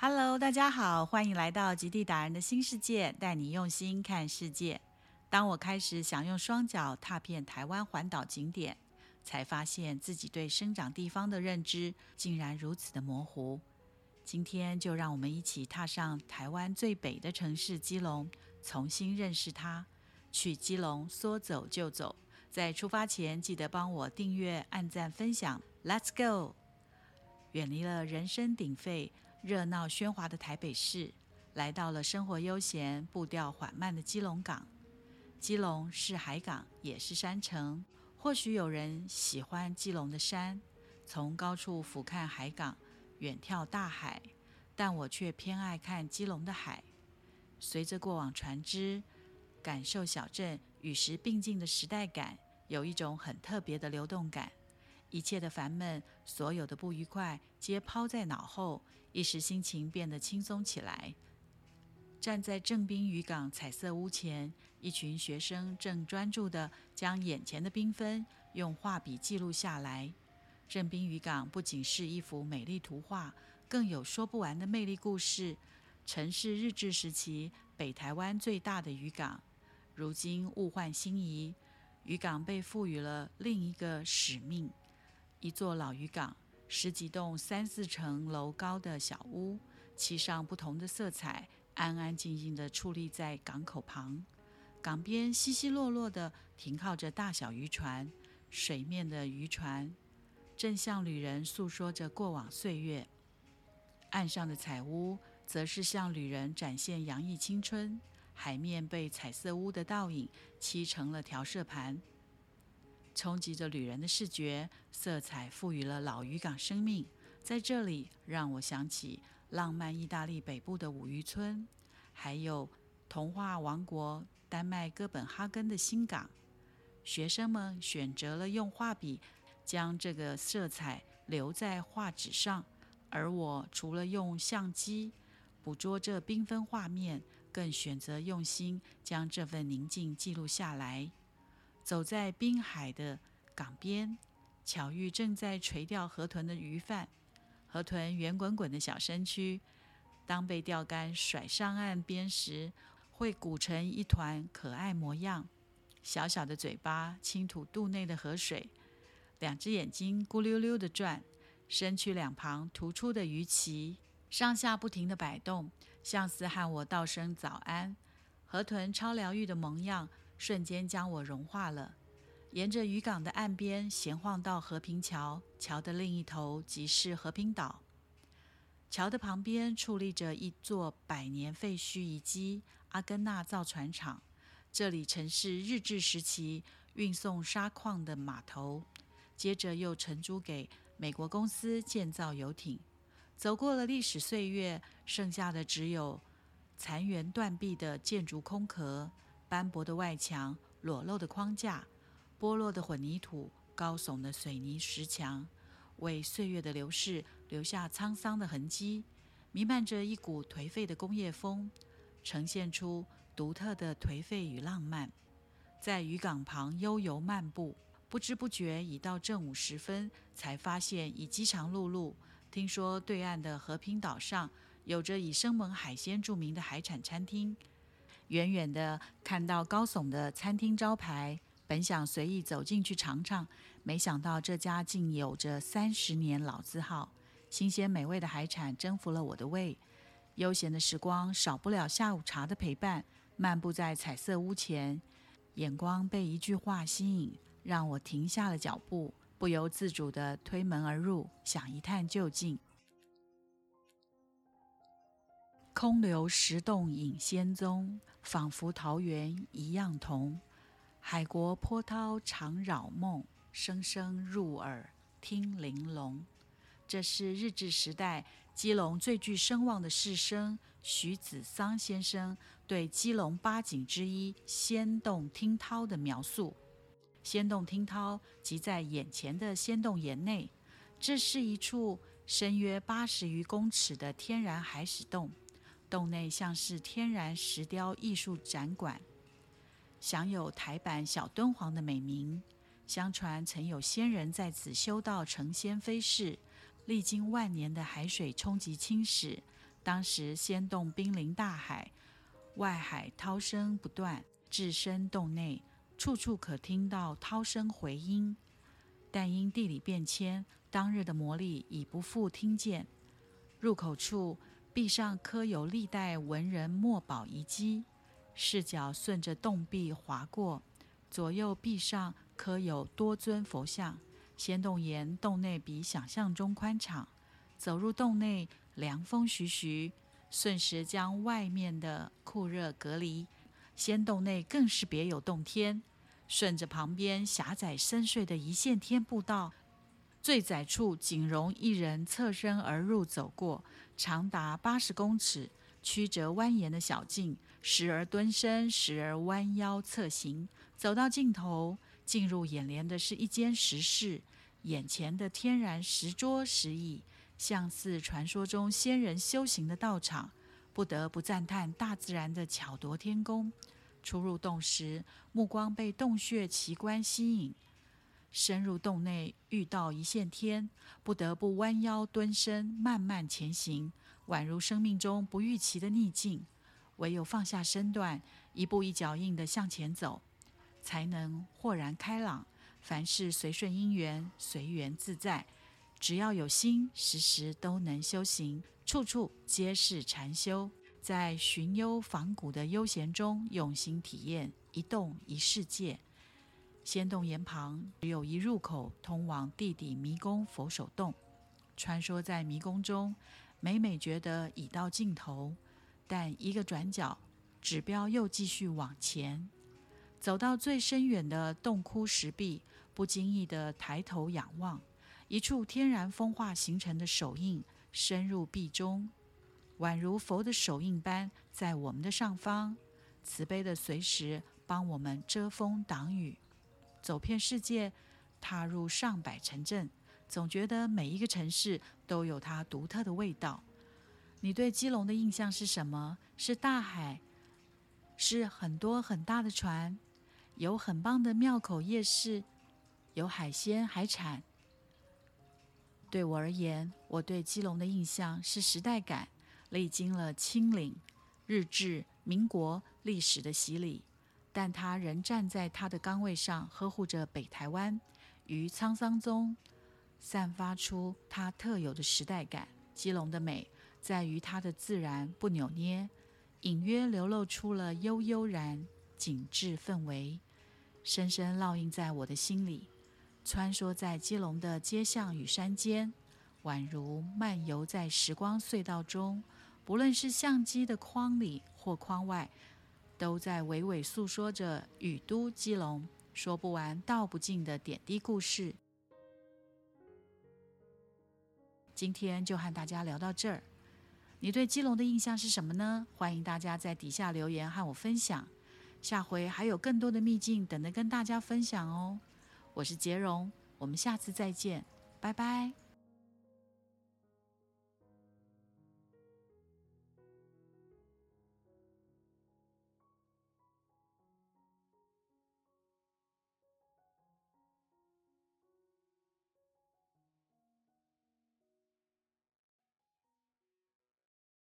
Hello，大家好，欢迎来到极地达人的新世界，带你用心看世界。当我开始想用双脚踏遍台湾环岛景点，才发现自己对生长地方的认知竟然如此的模糊。今天就让我们一起踏上台湾最北的城市基隆，重新认识它。去基隆，说走就走。在出发前，记得帮我订阅、按赞、分享。Let's go！远离了人声鼎沸、热闹喧哗的台北市，来到了生活悠闲、步调缓慢的基隆港。基隆是海港，也是山城。或许有人喜欢基隆的山，从高处俯瞰海港，远眺大海；但我却偏爱看基隆的海。随着过往船只，感受小镇与时并进的时代感，有一种很特别的流动感。一切的烦闷，所有的不愉快，皆抛在脑后，一时心情变得轻松起来。站在正滨渔港彩色屋前，一群学生正专注地将眼前的缤纷用画笔记录下来。正滨渔港不仅是一幅美丽图画，更有说不完的魅力故事。曾是日治时期北台湾最大的渔港，如今物换星移，渔港被赋予了另一个使命。一座老渔港，十几栋三四层楼高的小屋，漆上不同的色彩，安安静静地矗立在港口旁。港边稀稀落落地停靠着大小渔船，水面的渔船正向旅人诉说着过往岁月。岸上的彩屋，则是向旅人展现洋溢青春。海面被彩色屋的倒影漆成了调色盘。冲击着旅人的视觉，色彩赋予了老渔港生命。在这里，让我想起浪漫意大利北部的五渔村，还有童话王国丹麦哥本哈根的新港。学生们选择了用画笔将这个色彩留在画纸上，而我除了用相机捕捉这缤纷画面，更选择用心将这份宁静记录下来。走在滨海的港边，巧遇正在垂钓河豚的渔贩。河豚圆滚滚的小身躯，当被钓竿甩上岸边时，会鼓成一团可爱模样。小小的嘴巴轻吐肚内的河水，两只眼睛咕溜溜的转，身躯两旁突出的鱼鳍上下不停的摆动，像似和我道声早安。河豚超疗愈的萌样。瞬间将我融化了。沿着渔港的岸边闲晃到和平桥，桥的另一头即是和平岛。桥的旁边矗立着一座百年废墟遗迹——阿根纳造船厂。这里曾是日治时期运送砂矿的码头，接着又承租给美国公司建造游艇。走过了历史岁月，剩下的只有残垣断壁的建筑空壳。斑驳的外墙，裸露的框架，剥落的混凝土，高耸的水泥石墙，为岁月的流逝留下沧桑的痕迹。弥漫着一股颓废的工业风，呈现出独特的颓废与浪漫。在渔港旁悠游漫步，不知不觉已到正午时分，才发现已饥肠辘辘。听说对岸的和平岛上有着以生猛海鲜著名的海产餐厅。远远的看到高耸的餐厅招牌，本想随意走进去尝尝，没想到这家竟有着三十年老字号。新鲜美味的海产征服了我的胃，悠闲的时光少不了下午茶的陪伴。漫步在彩色屋前，眼光被一句话吸引，让我停下了脚步，不由自主地推门而入，想一探究竟。空留石洞隐仙踪，仿佛桃源一样同。海国波涛常扰梦，声声入耳听玲珑。这是日治时代基隆最具声望的士绅徐子桑先生对基隆八景之一仙洞听涛的描述。仙洞听涛即在眼前的仙洞岩内，这是一处深约八十余公尺的天然海史洞。洞内像是天然石雕艺术展馆，享有台版小敦煌的美名。相传曾有仙人在此修道成仙飞逝，历经万年的海水冲击侵蚀，当时仙洞濒临大海，外海涛声不断，置身洞内，处处可听到涛声回音。但因地理变迁，当日的魔力已不复听见。入口处壁上刻有历代文人墨宝遗迹，视角顺着洞壁划过，左右壁上刻有多尊佛像。仙洞岩洞内比想象中宽敞，走入洞内，凉风徐徐，瞬时将外面的酷热隔离。仙洞内更是别有洞天，顺着旁边狭窄深邃的一线天步道，最窄处仅容一人侧身而入走过，长达八十公尺，曲折蜿蜒的小径，时而蹲身，时而弯腰侧行，走到尽头。进入眼帘的是一间石室，眼前的天然石桌石椅，像似传说中仙人修行的道场，不得不赞叹大自然的巧夺天工。初入洞时，目光被洞穴奇观吸引；深入洞内，遇到一线天，不得不弯腰蹲身，慢慢前行，宛如生命中不预期的逆境，唯有放下身段，一步一脚印地向前走。才能豁然开朗，凡事随顺因缘，随缘自在。只要有心，时时都能修行，处处皆是禅修。在寻幽访古的悠闲中，用心体验一洞一世界。仙洞岩旁只有一入口，通往地底迷宫佛手洞。穿梭在迷宫中，每每觉得已到尽头，但一个转角，指标又继续往前。走到最深远的洞窟石壁，不经意地抬头仰望，一处天然风化形成的手印深入壁中，宛如佛的手印般在我们的上方，慈悲的随时帮我们遮风挡雨。走遍世界，踏入上百城镇，总觉得每一个城市都有它独特的味道。你对基隆的印象是什么？是大海？是很多很大的船？有很棒的庙口夜市，有海鲜海产。对我而言，我对基隆的印象是时代感，历经了清领、日治、民国历史的洗礼，但他仍站在他的岗位上，呵护着北台湾于沧桑中，散发出他特有的时代感。基隆的美在于它的自然不扭捏，隐约流露出了悠悠然景致氛围。深深烙印在我的心里，穿梭在基隆的街巷与山间，宛如漫游在时光隧道中。不论是相机的框里或框外，都在娓娓诉说着雨都基隆说不完、道不尽的点滴故事。今天就和大家聊到这儿，你对基隆的印象是什么呢？欢迎大家在底下留言和我分享。下回还有更多的秘境等着跟大家分享哦！我是杰荣，我们下次再见，拜拜。